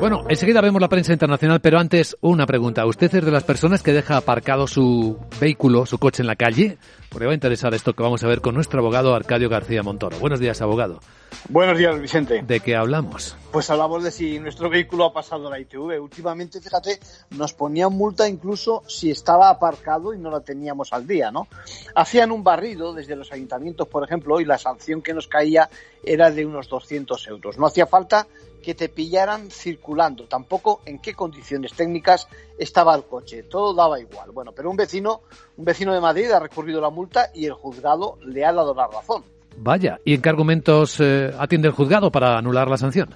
Bueno, enseguida vemos la prensa internacional, pero antes una pregunta. ¿Usted es de las personas que deja aparcado su vehículo, su coche en la calle? Porque va a interesar esto que vamos a ver con nuestro abogado Arcadio García Montoro. Buenos días, abogado. Buenos días, Vicente. ¿De qué hablamos? Pues hablamos de si nuestro vehículo ha pasado la ITV. Últimamente, fíjate, nos ponían multa incluso si estaba aparcado y no la teníamos al día, ¿no? Hacían un barrido desde los ayuntamientos, por ejemplo, y la sanción que nos caía era de unos 200 euros. No hacía falta que te pillaran circulando, tampoco en qué condiciones técnicas estaba el coche, todo daba igual. Bueno, pero un vecino, un vecino de Madrid ha recurrido la multa y el juzgado le ha dado la razón. Vaya, ¿y en qué argumentos eh, atiende el juzgado para anular la sanción?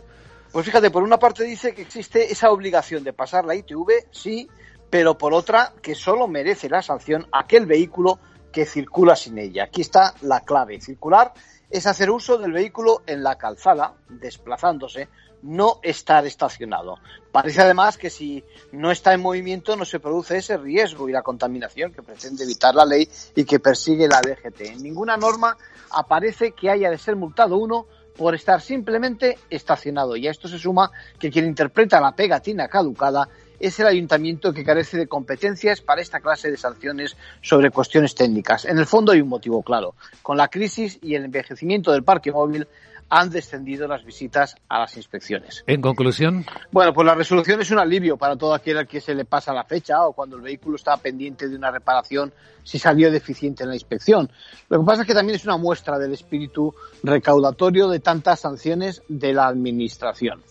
Pues fíjate, por una parte dice que existe esa obligación de pasar la ITV, sí, pero por otra que solo merece la sanción aquel vehículo que circula sin ella. Aquí está la clave. Circular es hacer uso del vehículo en la calzada, desplazándose, no estar estacionado. Parece además que si no está en movimiento no se produce ese riesgo y la contaminación que pretende evitar la ley y que persigue la DGT. En ninguna norma aparece que haya de ser multado uno por estar simplemente estacionado. Y a esto se suma que quien interpreta la pegatina caducada es el ayuntamiento que carece de competencias para esta clase de sanciones sobre cuestiones técnicas. En el fondo hay un motivo claro. Con la crisis y el envejecimiento del parque móvil han descendido las visitas a las inspecciones. En conclusión. Bueno, pues la resolución es un alivio para todo aquel al que se le pasa la fecha o cuando el vehículo está pendiente de una reparación si salió deficiente en la inspección. Lo que pasa es que también es una muestra del espíritu recaudatorio de tantas sanciones de la Administración.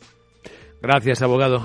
Gracias, abogado.